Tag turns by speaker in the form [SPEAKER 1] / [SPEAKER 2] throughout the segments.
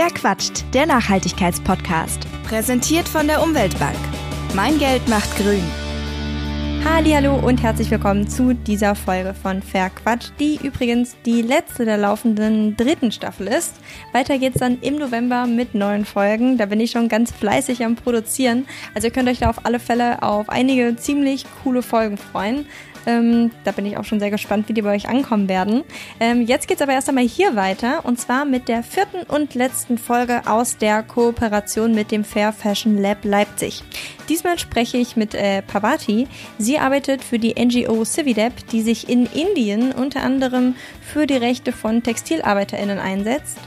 [SPEAKER 1] Wer quatscht? Der Nachhaltigkeitspodcast. Präsentiert von der Umweltbank. Mein Geld macht grün.
[SPEAKER 2] Hallo und herzlich willkommen zu dieser Folge von Verquatsch, die übrigens die letzte der laufenden dritten Staffel ist. Weiter geht's dann im November mit neuen Folgen. Da bin ich schon ganz fleißig am Produzieren. Also ihr könnt euch da auf alle Fälle auf einige ziemlich coole Folgen freuen. Ähm, da bin ich auch schon sehr gespannt, wie die bei euch ankommen werden. Ähm, jetzt geht's aber erst einmal hier weiter und zwar mit der vierten und letzten Folge aus der Kooperation mit dem Fair Fashion Lab Leipzig. Diesmal spreche ich mit äh, Pavati. Sie arbeitet für die NGO Cividep, die sich in Indien unter anderem für die Rechte von TextilarbeiterInnen einsetzt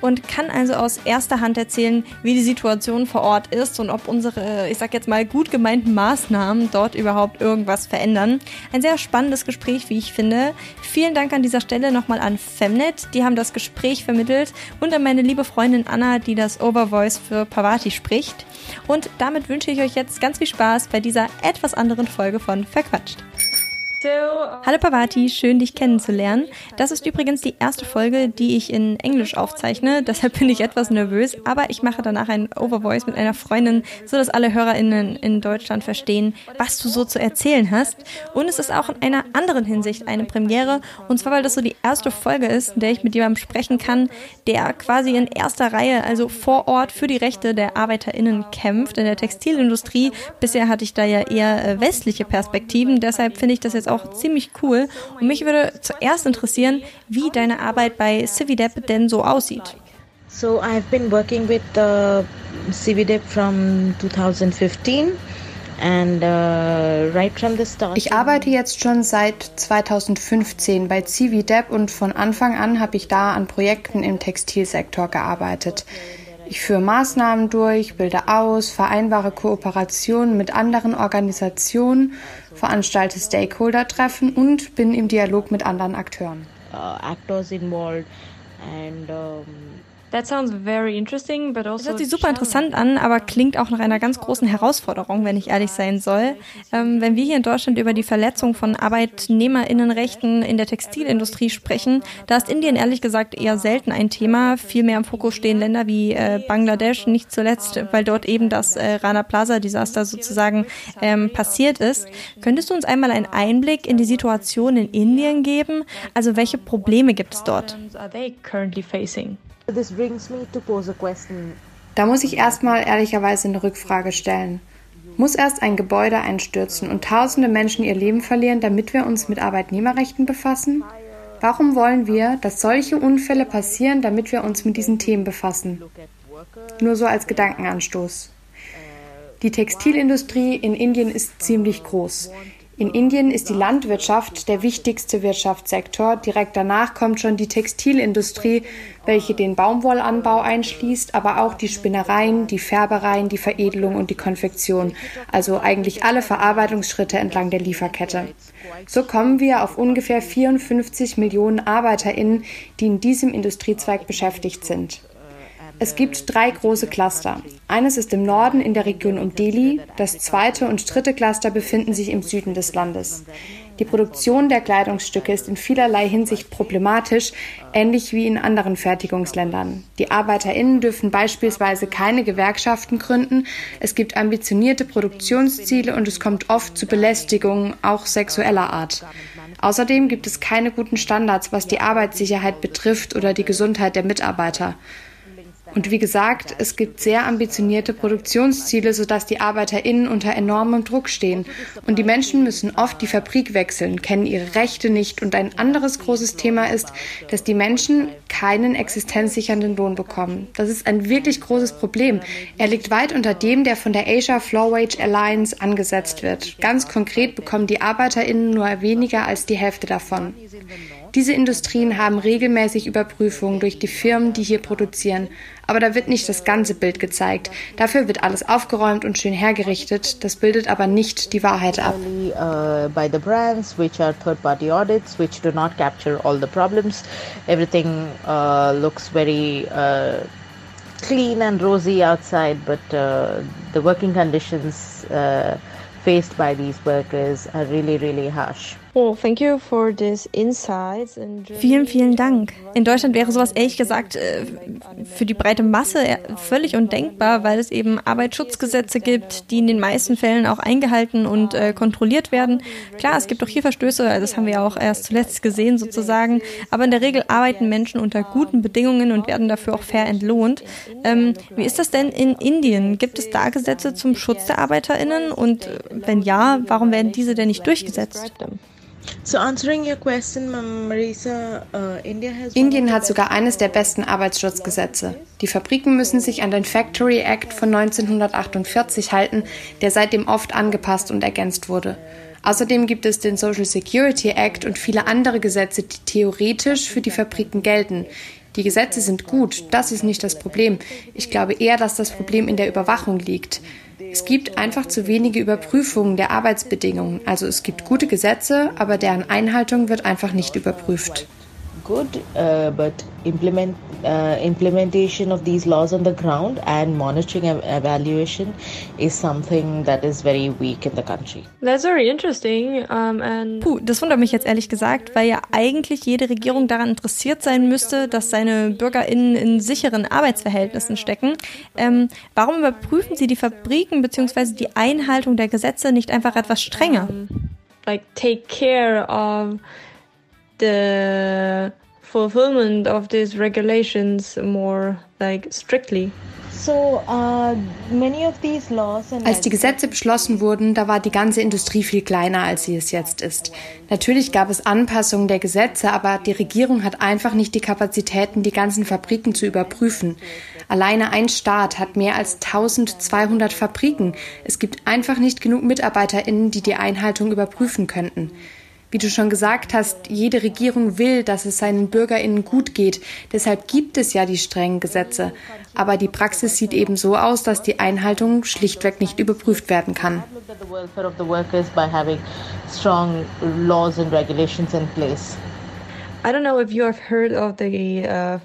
[SPEAKER 2] und kann also aus erster Hand erzählen, wie die Situation vor Ort ist und ob unsere, ich sag jetzt mal, gut gemeinten Maßnahmen dort überhaupt irgendwas verändern. Ein sehr spannendes Gespräch, wie ich finde. Vielen Dank an dieser Stelle nochmal an Femnet, die haben das Gespräch vermittelt und an meine liebe Freundin Anna, die das Overvoice für Pavati spricht. Und damit wünsche ich euch jetzt ganz viel Spaß bei dieser etwas anderen Folge von Verquatscht. Hallo Pavati, schön dich kennenzulernen. Das ist übrigens die erste Folge, die ich in Englisch aufzeichne, deshalb bin ich etwas nervös, aber ich mache danach ein Overvoice mit einer Freundin, so dass alle HörerInnen in Deutschland verstehen, was du so zu erzählen hast. Und es ist auch in einer anderen Hinsicht eine Premiere, und zwar weil das so die erste Folge ist, in der ich mit jemandem sprechen kann, der quasi in erster Reihe, also vor Ort für die Rechte der ArbeiterInnen kämpft in der Textilindustrie. Bisher hatte ich da ja eher äh, westliche Perspektiven, deshalb finde ich das jetzt auch ziemlich cool. Und mich würde zuerst interessieren, wie deine Arbeit bei Cividep denn so aussieht.
[SPEAKER 3] So I've been working with uh, Cividep from 2015. And, uh, right
[SPEAKER 4] ich arbeite jetzt schon seit 2015 bei Cividep und von Anfang an habe ich da an Projekten im Textilsektor gearbeitet. Ich führe Maßnahmen durch, bilde aus, vereinbare Kooperationen mit anderen Organisationen, veranstalte Stakeholder-Treffen und bin im Dialog mit anderen Akteuren. Uh, actors involved
[SPEAKER 2] and um That sounds very interesting, but also das hört sich super interessant an, aber klingt auch nach einer ganz großen Herausforderung, wenn ich ehrlich sein soll. Ähm, wenn wir hier in Deutschland über die Verletzung von Arbeitnehmerinnenrechten in der Textilindustrie sprechen, da ist Indien ehrlich gesagt eher selten ein Thema. Viel mehr im Fokus stehen Länder wie äh, Bangladesch, nicht zuletzt, weil dort eben das äh, Rana Plaza Desaster sozusagen ähm, passiert ist. Könntest du uns einmal einen Einblick in die Situation in Indien geben? Also welche Probleme gibt es dort?
[SPEAKER 4] Da muss ich erstmal ehrlicherweise eine Rückfrage stellen. Muss erst ein Gebäude einstürzen und tausende Menschen ihr Leben verlieren, damit wir uns mit Arbeitnehmerrechten befassen? Warum wollen wir, dass solche Unfälle passieren, damit wir uns mit diesen Themen befassen? Nur so als Gedankenanstoß. Die Textilindustrie in Indien ist ziemlich groß. In Indien ist die Landwirtschaft der wichtigste Wirtschaftssektor. Direkt danach kommt schon die Textilindustrie, welche den Baumwollanbau einschließt, aber auch die Spinnereien, die Färbereien, die Veredelung und die Konfektion, also eigentlich alle Verarbeitungsschritte entlang der Lieferkette. So kommen wir auf ungefähr 54 Millionen Arbeiterinnen, die in diesem Industriezweig beschäftigt sind. Es gibt drei große Cluster. Eines ist im Norden in der Region um Delhi, das zweite und dritte Cluster befinden sich im Süden des Landes. Die Produktion der Kleidungsstücke ist in vielerlei Hinsicht problematisch, ähnlich wie in anderen Fertigungsländern. Die Arbeiterinnen dürfen beispielsweise keine Gewerkschaften gründen, es gibt ambitionierte Produktionsziele und es kommt oft zu Belästigungen, auch sexueller Art. Außerdem gibt es keine guten Standards, was die Arbeitssicherheit betrifft oder die Gesundheit der Mitarbeiter. Und wie gesagt, es gibt sehr ambitionierte Produktionsziele, sodass die ArbeiterInnen unter enormem Druck stehen. Und die Menschen müssen oft die Fabrik wechseln, kennen ihre Rechte nicht. Und ein anderes großes Thema ist, dass die Menschen keinen existenzsichernden Lohn bekommen. Das ist ein wirklich großes Problem. Er liegt weit unter dem, der von der Asia Floor Wage Alliance angesetzt wird. Ganz konkret bekommen die ArbeiterInnen nur weniger als die Hälfte davon. Diese Industrien haben regelmäßig Überprüfungen durch die Firmen, die hier produzieren, aber da wird nicht das ganze Bild gezeigt. Dafür wird alles aufgeräumt und schön hergerichtet, das bildet aber nicht die Wahrheit ab. Uh, uh, clean and rosy outside, but uh, the working conditions uh, faced by these workers are really really harsh.
[SPEAKER 2] Vielen, vielen Dank. In Deutschland wäre sowas ehrlich gesagt äh, für die breite Masse völlig undenkbar, weil es eben Arbeitsschutzgesetze gibt, die in den meisten Fällen auch eingehalten und äh, kontrolliert werden. Klar, es gibt auch hier Verstöße, also das haben wir ja auch erst zuletzt gesehen sozusagen, aber in der Regel arbeiten Menschen unter guten Bedingungen und werden dafür auch fair entlohnt. Ähm, wie ist das denn in Indien? Gibt es da Gesetze zum Schutz der ArbeiterInnen und äh, wenn ja, warum werden diese denn nicht durchgesetzt?
[SPEAKER 3] So answering your question, Marisa, uh, India has
[SPEAKER 4] Indien hat sogar eines der besten Arbeitsschutzgesetze. Die Fabriken müssen sich an den Factory Act von 1948 halten, der seitdem oft angepasst und ergänzt wurde. Außerdem gibt es den Social Security Act und viele andere Gesetze, die theoretisch für die Fabriken gelten. Die Gesetze sind gut, das ist nicht das Problem. Ich glaube eher, dass das Problem in der Überwachung liegt. Es gibt einfach zu wenige Überprüfungen der Arbeitsbedingungen. Also es gibt gute Gesetze, aber deren Einhaltung wird einfach nicht überprüft
[SPEAKER 3] good, uh, but implement uh, implementation of these laws on the ground and monitoring and evaluation is something that is very weak in the country.
[SPEAKER 2] That's very interesting. Um, and Puh, das wundert mich jetzt ehrlich gesagt, weil ja eigentlich jede Regierung daran interessiert sein müsste, dass seine BürgerInnen in sicheren Arbeitsverhältnissen stecken. Ähm, warum überprüfen sie die Fabriken bzw. die Einhaltung der Gesetze nicht einfach etwas strenger? Um, like take care of the fulfillment of these regulations more like strictly.
[SPEAKER 3] So, uh,
[SPEAKER 4] als die Gesetze beschlossen wurden, da war die ganze Industrie viel kleiner, als sie es jetzt ist. Natürlich gab es Anpassungen der Gesetze, aber die Regierung hat einfach nicht die Kapazitäten, die ganzen Fabriken zu überprüfen. Alleine ein Staat hat mehr als 1200 Fabriken. Es gibt einfach nicht genug MitarbeiterInnen, die die Einhaltung überprüfen könnten. Wie du schon gesagt hast, jede Regierung will, dass es seinen Bürgerinnen gut geht. Deshalb gibt es ja die strengen Gesetze. Aber die Praxis sieht eben so aus, dass die Einhaltung schlichtweg nicht überprüft werden kann.
[SPEAKER 3] strong laws and regulations in place.
[SPEAKER 2] Uh,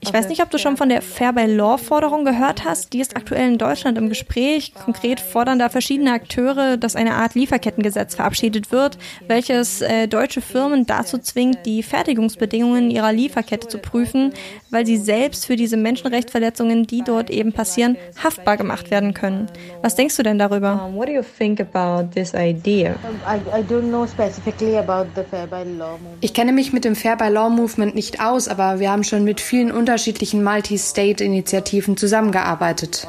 [SPEAKER 2] ich weiß nicht, ob du schon von der Fair by Law Forderung gehört hast. Die ist aktuell in Deutschland im Gespräch. Konkret fordern da verschiedene Akteure, dass eine Art Lieferkettengesetz verabschiedet wird, welches äh, deutsche Firmen dazu zwingt, die Fertigungsbedingungen ihrer Lieferkette zu prüfen, weil sie selbst für diese Menschenrechtsverletzungen, die dort eben passieren, haftbar gemacht werden können. Was denkst du denn darüber? what do you think about this idea?
[SPEAKER 4] Ich kenne mich mit dem Fair by Law Movement nicht aus, aber wir haben schon mit vielen unterschiedlichen Multi-State-Initiativen zusammengearbeitet.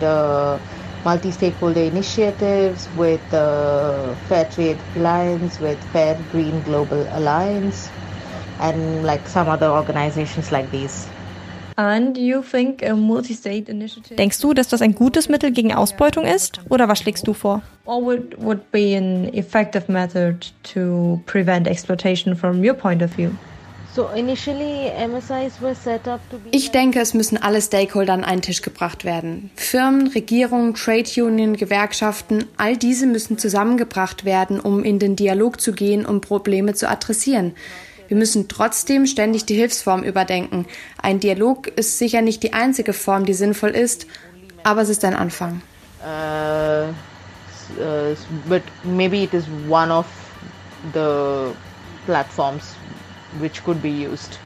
[SPEAKER 3] Uh, multi-stakeholder initiatives with the Fair Trade Alliance, with Fair Green Global Alliance, and like some other organizations like these.
[SPEAKER 2] Denkst du, dass das ein gutes Mittel gegen Ausbeutung ist? Oder was schlägst du vor? Or would, would be an effective method to prevent exploitation from your point of view?
[SPEAKER 4] Ich denke, es müssen alle Stakeholder an einen Tisch gebracht werden. Firmen, Regierungen, Trade Union, Gewerkschaften, all diese müssen zusammengebracht werden, um in den Dialog zu gehen, um Probleme zu adressieren. Wir müssen trotzdem ständig die Hilfsform überdenken. Ein Dialog ist sicher nicht die einzige Form, die sinnvoll ist, aber es ist ein Anfang. Uh,
[SPEAKER 3] uh, but maybe it is one of the platforms which could be used.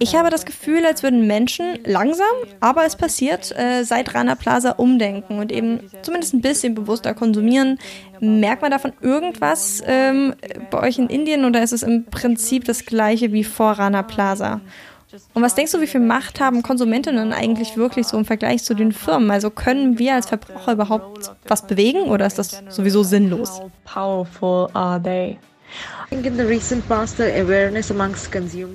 [SPEAKER 2] Ich habe das Gefühl, als würden Menschen langsam, aber es passiert, äh, seit Rana Plaza umdenken und eben zumindest ein bisschen bewusster konsumieren. Merkt man davon irgendwas ähm, bei euch in Indien oder ist es im Prinzip das gleiche wie vor Rana Plaza? Und was denkst du, wie viel Macht haben Konsumentinnen eigentlich wirklich so im Vergleich zu den Firmen? Also können wir als Verbraucher überhaupt was bewegen oder ist das sowieso sinnlos? How powerful are they?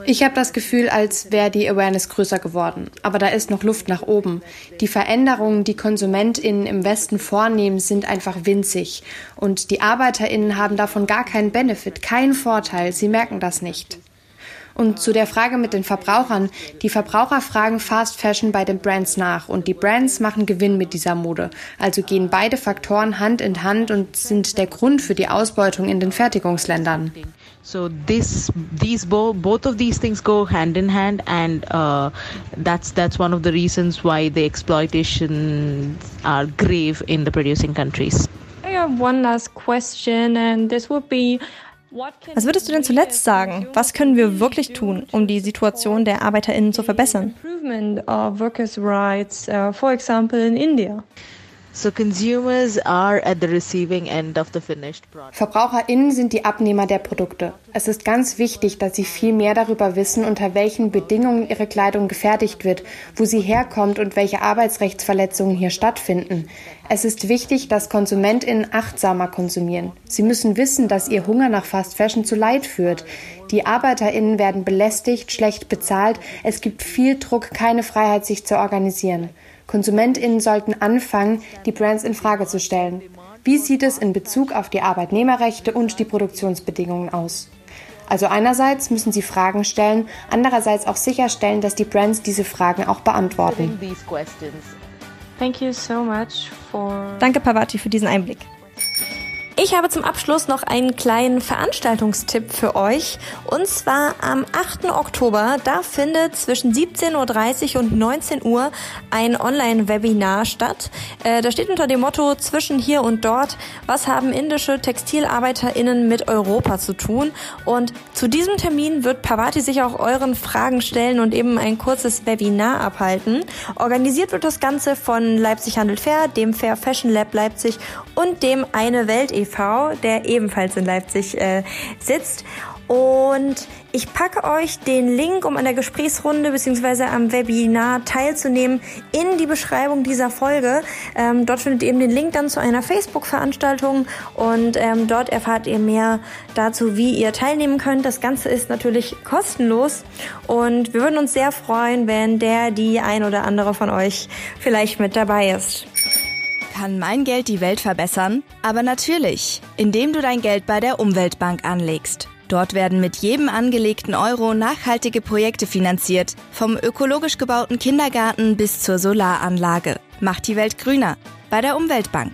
[SPEAKER 4] Ich habe das Gefühl, als wäre die Awareness größer geworden. Aber da ist noch Luft nach oben. Die Veränderungen, die KonsumentInnen im Westen vornehmen, sind einfach winzig. Und die ArbeiterInnen haben davon gar keinen Benefit, keinen Vorteil. Sie merken das nicht. Und zu der Frage mit den Verbrauchern. Die Verbraucher fragen Fast Fashion bei den Brands nach und die Brands machen Gewinn mit dieser Mode. Also gehen beide Faktoren Hand in Hand und sind der Grund für die Ausbeutung in den Fertigungsländern.
[SPEAKER 3] So this, these bo both of these things go hand in hand, and uh, that's that's one of the reasons why the exploitation are grave in the producing countries.
[SPEAKER 2] I have one last question and this would be was würdest du denn zuletzt sagen? Was können wir wirklich tun, um die Situation der ArbeiterInnen zu verbessern?
[SPEAKER 4] VerbraucherInnen sind die Abnehmer der Produkte. Es ist ganz wichtig, dass sie viel mehr darüber wissen, unter welchen Bedingungen ihre Kleidung gefertigt wird, wo sie herkommt und welche Arbeitsrechtsverletzungen hier stattfinden. Es ist wichtig, dass KonsumentInnen achtsamer konsumieren. Sie müssen wissen, dass ihr Hunger nach Fast Fashion zu Leid führt. Die ArbeiterInnen werden belästigt, schlecht bezahlt. Es gibt viel Druck, keine Freiheit, sich zu organisieren. KonsumentInnen sollten anfangen, die Brands in Frage zu stellen. Wie sieht es in Bezug auf die Arbeitnehmerrechte und die Produktionsbedingungen aus? Also einerseits müssen sie Fragen stellen, andererseits auch sicherstellen, dass die Brands diese Fragen auch beantworten.
[SPEAKER 2] Danke Pavati für diesen Einblick. Ich habe zum Abschluss noch einen kleinen Veranstaltungstipp für euch. Und zwar am 8. Oktober, da findet zwischen 17.30 Uhr und 19 Uhr ein Online-Webinar statt. Äh, da steht unter dem Motto zwischen hier und dort, was haben indische TextilarbeiterInnen mit Europa zu tun? Und zu diesem Termin wird Pavati sich auch euren Fragen stellen und eben ein kurzes Webinar abhalten. Organisiert wird das Ganze von Leipzig Handel Fair, dem Fair Fashion Lab Leipzig und dem Eine Welt e e.V., der ebenfalls in Leipzig äh, sitzt. Und ich packe euch den Link, um an der Gesprächsrunde bzw. am Webinar teilzunehmen, in die Beschreibung dieser Folge. Ähm, dort findet ihr eben den Link dann zu einer Facebook-Veranstaltung und ähm, dort erfahrt ihr mehr dazu, wie ihr teilnehmen könnt. Das Ganze ist natürlich kostenlos und wir würden uns sehr freuen, wenn der, die ein oder andere von euch vielleicht mit dabei ist.
[SPEAKER 1] Kann mein Geld die Welt verbessern? Aber natürlich, indem du dein Geld bei der Umweltbank anlegst. Dort werden mit jedem angelegten Euro nachhaltige Projekte finanziert, vom ökologisch gebauten Kindergarten bis zur Solaranlage. Macht die Welt grüner bei der Umweltbank.